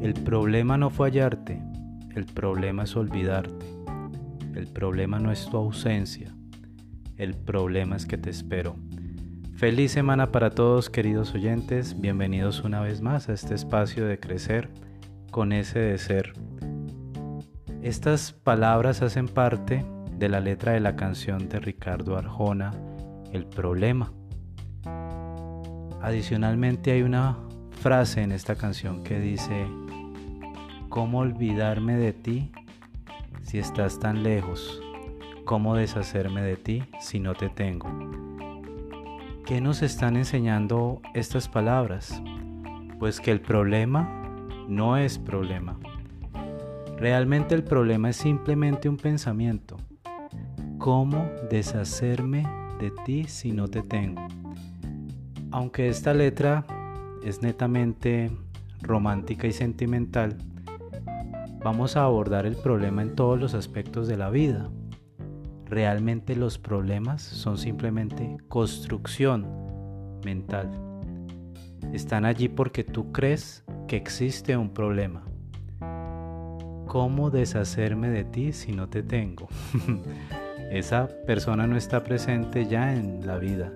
El problema no fue hallarte, el problema es olvidarte. El problema no es tu ausencia, el problema es que te espero. Feliz semana para todos queridos oyentes, bienvenidos una vez más a este espacio de crecer con ese de ser. Estas palabras hacen parte de la letra de la canción de Ricardo Arjona, El problema. Adicionalmente hay una frase en esta canción que dice, ¿cómo olvidarme de ti si estás tan lejos? ¿Cómo deshacerme de ti si no te tengo? ¿Qué nos están enseñando estas palabras? Pues que el problema no es problema. Realmente el problema es simplemente un pensamiento. ¿Cómo deshacerme de ti si no te tengo? Aunque esta letra es netamente romántica y sentimental, vamos a abordar el problema en todos los aspectos de la vida. Realmente los problemas son simplemente construcción mental. Están allí porque tú crees que existe un problema. ¿Cómo deshacerme de ti si no te tengo? Esa persona no está presente ya en la vida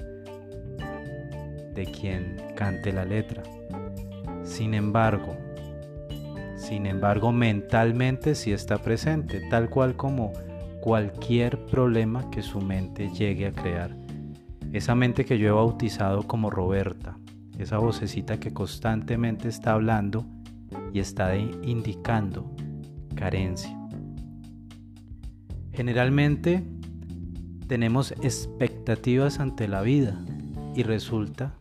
de quien cante la letra. Sin embargo, sin embargo, mentalmente sí está presente, tal cual como cualquier problema que su mente llegue a crear. Esa mente que yo he bautizado como Roberta, esa vocecita que constantemente está hablando y está indicando carencia. Generalmente tenemos expectativas ante la vida y resulta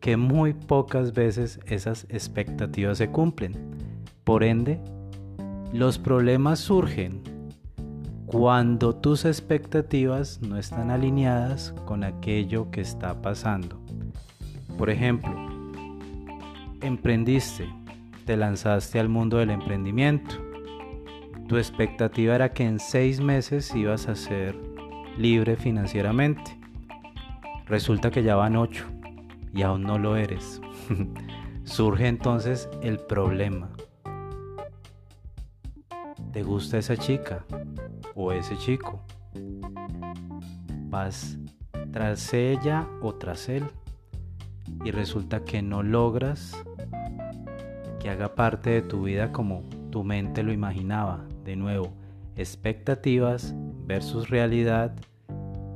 que muy pocas veces esas expectativas se cumplen. Por ende, los problemas surgen cuando tus expectativas no están alineadas con aquello que está pasando. Por ejemplo, emprendiste, te lanzaste al mundo del emprendimiento. Tu expectativa era que en seis meses ibas a ser libre financieramente. Resulta que ya van ocho y aún no lo eres. Surge entonces el problema. ¿Te gusta esa chica o ese chico? Vas tras ella o tras él y resulta que no logras que haga parte de tu vida como tu mente lo imaginaba. De nuevo, expectativas versus realidad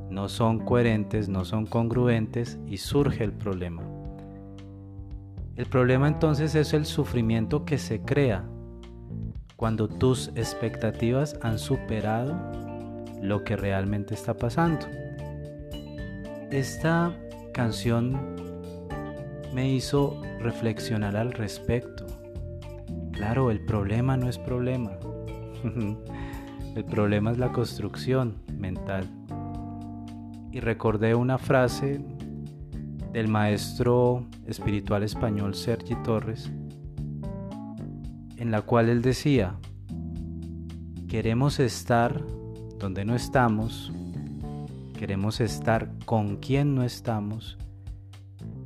no son coherentes, no son congruentes y surge el problema. El problema entonces es el sufrimiento que se crea cuando tus expectativas han superado lo que realmente está pasando. Esta canción me hizo reflexionar al respecto. Claro, el problema no es problema. el problema es la construcción mental y recordé una frase del maestro espiritual español Sergi Torres, en la cual él decía, queremos estar donde no estamos, queremos estar con quien no estamos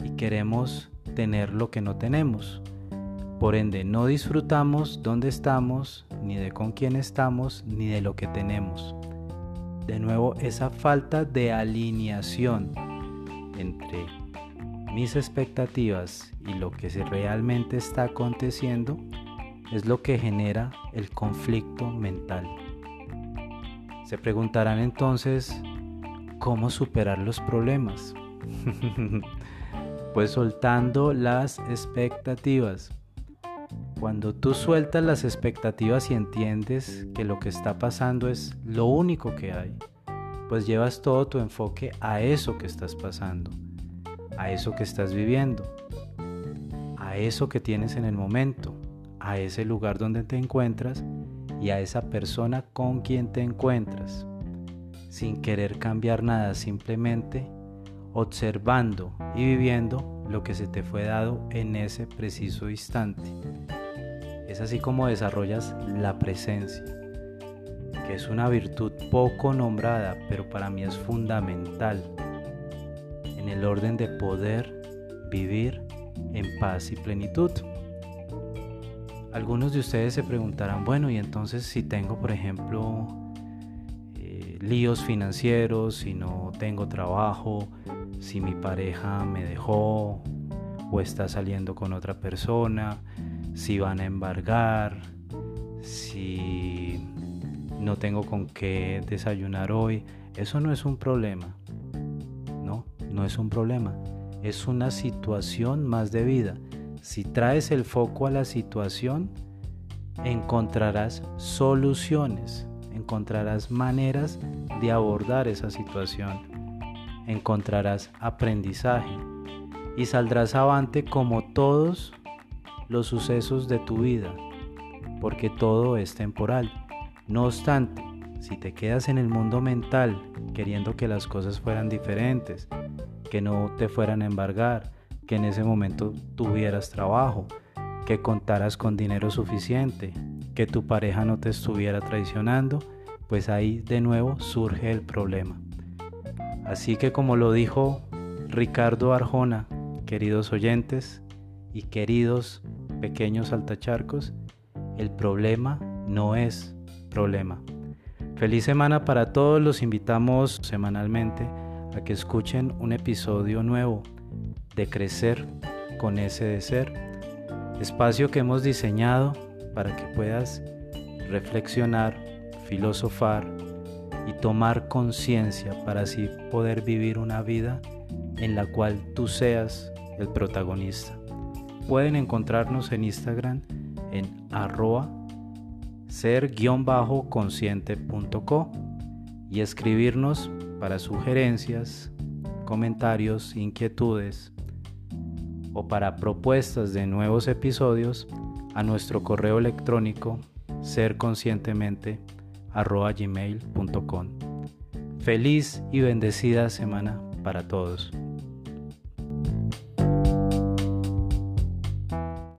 y queremos tener lo que no tenemos. Por ende, no disfrutamos donde estamos, ni de con quién estamos, ni de lo que tenemos de nuevo esa falta de alineación entre mis expectativas y lo que realmente está aconteciendo es lo que genera el conflicto mental. Se preguntarán entonces, ¿cómo superar los problemas? pues soltando las expectativas. Cuando tú sueltas las expectativas y entiendes que lo que está pasando es lo único que hay, pues llevas todo tu enfoque a eso que estás pasando, a eso que estás viviendo, a eso que tienes en el momento, a ese lugar donde te encuentras y a esa persona con quien te encuentras, sin querer cambiar nada, simplemente observando y viviendo lo que se te fue dado en ese preciso instante. Es así como desarrollas la presencia, que es una virtud poco nombrada, pero para mí es fundamental en el orden de poder vivir en paz y plenitud. Algunos de ustedes se preguntarán, bueno, y entonces si tengo, por ejemplo, eh, líos financieros, si no tengo trabajo, si mi pareja me dejó o está saliendo con otra persona, si van a embargar, si no tengo con qué desayunar hoy, eso no es un problema. No, no es un problema. Es una situación más de vida. Si traes el foco a la situación, encontrarás soluciones, encontrarás maneras de abordar esa situación, encontrarás aprendizaje y saldrás avante como todos los sucesos de tu vida, porque todo es temporal. No obstante, si te quedas en el mundo mental queriendo que las cosas fueran diferentes, que no te fueran a embargar, que en ese momento tuvieras trabajo, que contaras con dinero suficiente, que tu pareja no te estuviera traicionando, pues ahí de nuevo surge el problema. Así que como lo dijo Ricardo Arjona, queridos oyentes y queridos pequeños altacharcos, el problema no es problema. Feliz semana para todos, los invitamos semanalmente a que escuchen un episodio nuevo de Crecer con ese de ser, espacio que hemos diseñado para que puedas reflexionar, filosofar y tomar conciencia para así poder vivir una vida en la cual tú seas el protagonista. Pueden encontrarnos en Instagram en arroba ser-consciente.co y escribirnos para sugerencias, comentarios, inquietudes o para propuestas de nuevos episodios a nuestro correo electrónico serconscientemente.gmail.com Feliz y bendecida semana para todos.